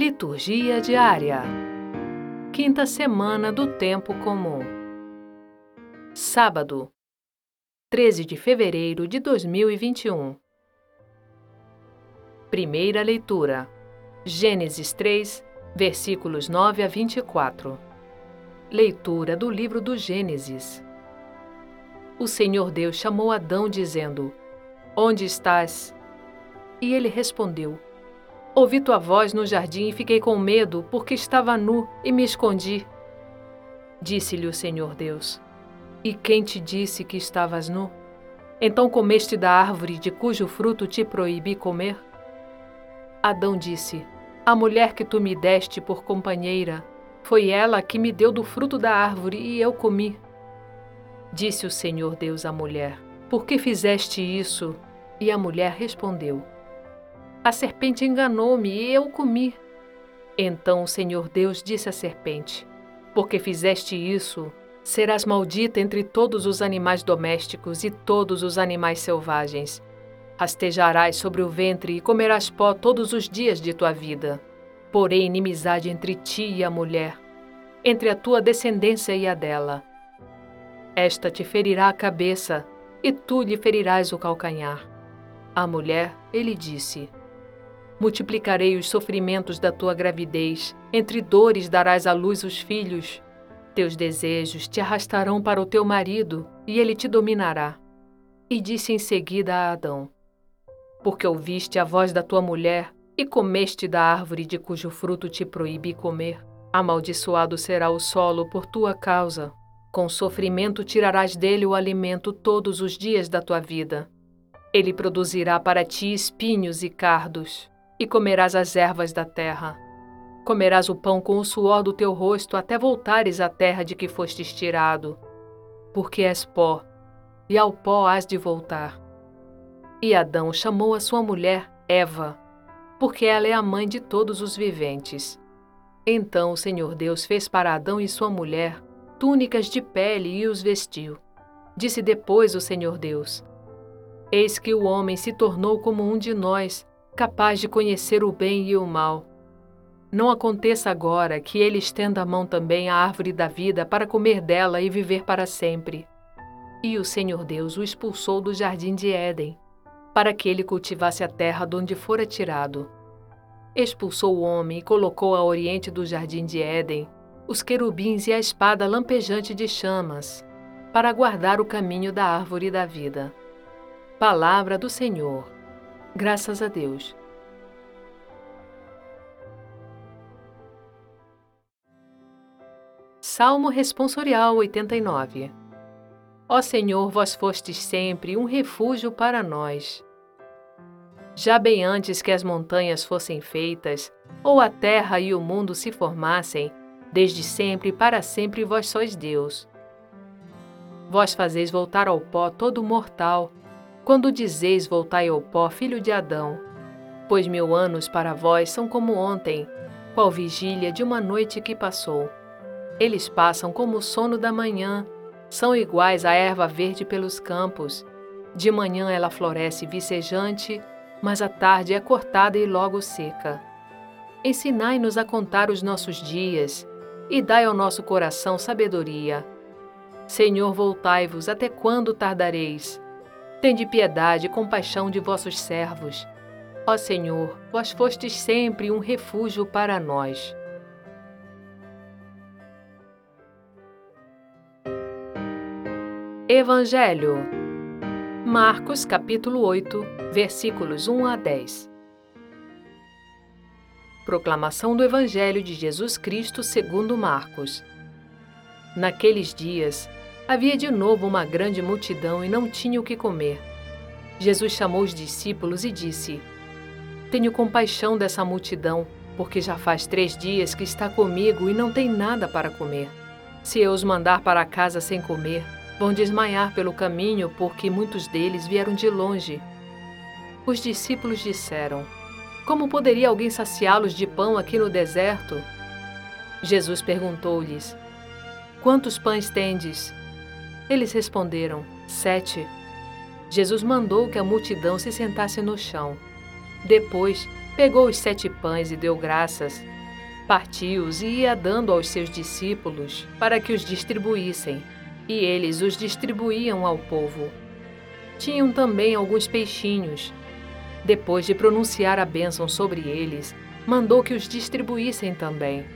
Liturgia diária. Quinta semana do tempo comum. Sábado, 13 de fevereiro de 2021. Primeira leitura. Gênesis 3, versículos 9 a 24. Leitura do livro do Gênesis. O Senhor Deus chamou Adão dizendo: Onde estás? E ele respondeu: Ouvi tua voz no jardim e fiquei com medo, porque estava nu e me escondi. Disse-lhe o Senhor Deus: E quem te disse que estavas nu? Então comeste da árvore de cujo fruto te proibi comer? Adão disse: A mulher que tu me deste por companheira, foi ela que me deu do fruto da árvore e eu comi. Disse o Senhor Deus à mulher: Por que fizeste isso? E a mulher respondeu: a serpente enganou-me e eu comi. Então o Senhor Deus disse à serpente: Porque fizeste isso, serás maldita entre todos os animais domésticos e todos os animais selvagens. Rastejarás sobre o ventre e comerás pó todos os dias de tua vida. Porém, inimizade entre ti e a mulher, entre a tua descendência e a dela. Esta te ferirá a cabeça, e tu lhe ferirás o calcanhar. A mulher, ele disse: multiplicarei os sofrimentos da tua gravidez, entre dores darás à luz os filhos. Teus desejos te arrastarão para o teu marido, e ele te dominará. E disse em seguida a Adão: Porque ouviste a voz da tua mulher e comeste da árvore de cujo fruto te proíbe comer, amaldiçoado será o solo por tua causa. Com sofrimento tirarás dele o alimento todos os dias da tua vida. Ele produzirá para ti espinhos e cardos e comerás as ervas da terra. Comerás o pão com o suor do teu rosto até voltares à terra de que fostes tirado, porque és pó, e ao pó has de voltar. E Adão chamou a sua mulher Eva, porque ela é a mãe de todos os viventes. Então o Senhor Deus fez para Adão e sua mulher túnicas de pele e os vestiu. Disse depois o Senhor Deus: Eis que o homem se tornou como um de nós, capaz de conhecer o bem e o mal. Não aconteça agora que ele estenda a mão também à árvore da vida para comer dela e viver para sempre. E o Senhor Deus o expulsou do jardim de Éden, para que ele cultivasse a terra de onde fora tirado. Expulsou o homem e colocou a oriente do jardim de Éden os querubins e a espada lampejante de chamas, para guardar o caminho da árvore da vida. Palavra do Senhor. Graças a Deus. Salmo Responsorial 89 Ó Senhor, vós fostes sempre um refúgio para nós. Já bem antes que as montanhas fossem feitas, ou a terra e o mundo se formassem, desde sempre e para sempre vós sois Deus. Vós fazeis voltar ao pó todo mortal, quando dizeis voltai ao pó, filho de Adão, pois mil anos para vós são como ontem, qual vigília de uma noite que passou. Eles passam como o sono da manhã, são iguais à erva verde pelos campos. De manhã ela floresce vicejante, mas à tarde é cortada e logo seca. Ensinai-nos a contar os nossos dias, e dai ao nosso coração sabedoria. Senhor, voltai-vos, até quando tardareis? Tende piedade e compaixão de vossos servos. Ó Senhor, vós fostes sempre um refúgio para nós. Evangelho Marcos capítulo 8, versículos 1 a 10 Proclamação do Evangelho de Jesus Cristo segundo Marcos Naqueles dias, Havia de novo uma grande multidão e não tinha o que comer. Jesus chamou os discípulos e disse: Tenho compaixão dessa multidão, porque já faz três dias que está comigo e não tem nada para comer. Se eu os mandar para casa sem comer, vão desmaiar pelo caminho, porque muitos deles vieram de longe. Os discípulos disseram: Como poderia alguém saciá-los de pão aqui no deserto? Jesus perguntou-lhes: Quantos pães tendes? Eles responderam: Sete. Jesus mandou que a multidão se sentasse no chão. Depois, Pegou os sete pães e deu graças, partiu-os e ia dando aos seus discípulos para que os distribuíssem, e eles os distribuíam ao povo. Tinham também alguns peixinhos. Depois de pronunciar a bênção sobre eles, mandou que os distribuíssem também.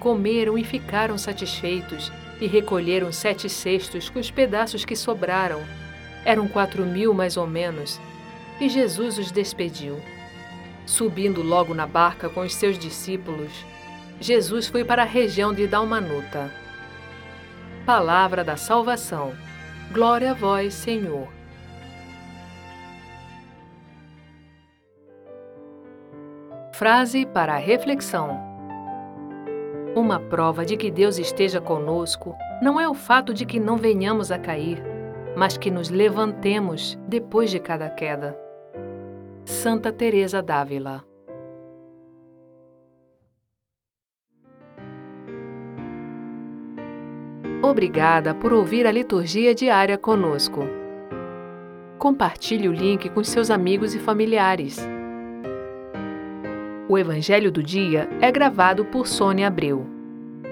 Comeram e ficaram satisfeitos, e recolheram sete cestos com os pedaços que sobraram. Eram quatro mil mais ou menos. E Jesus os despediu. Subindo logo na barca com os seus discípulos, Jesus foi para a região de Dalmanuta. Palavra da salvação. Glória a vós, Senhor. Frase para reflexão. Uma prova de que Deus esteja conosco não é o fato de que não venhamos a cair, mas que nos levantemos depois de cada queda. Santa Teresa d'Ávila Obrigada por ouvir a liturgia diária conosco. Compartilhe o link com seus amigos e familiares. O Evangelho do Dia é gravado por Sônia Abreu.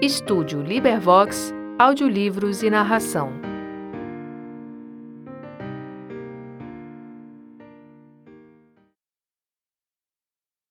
Estúdio Libervox, audiolivros e narração.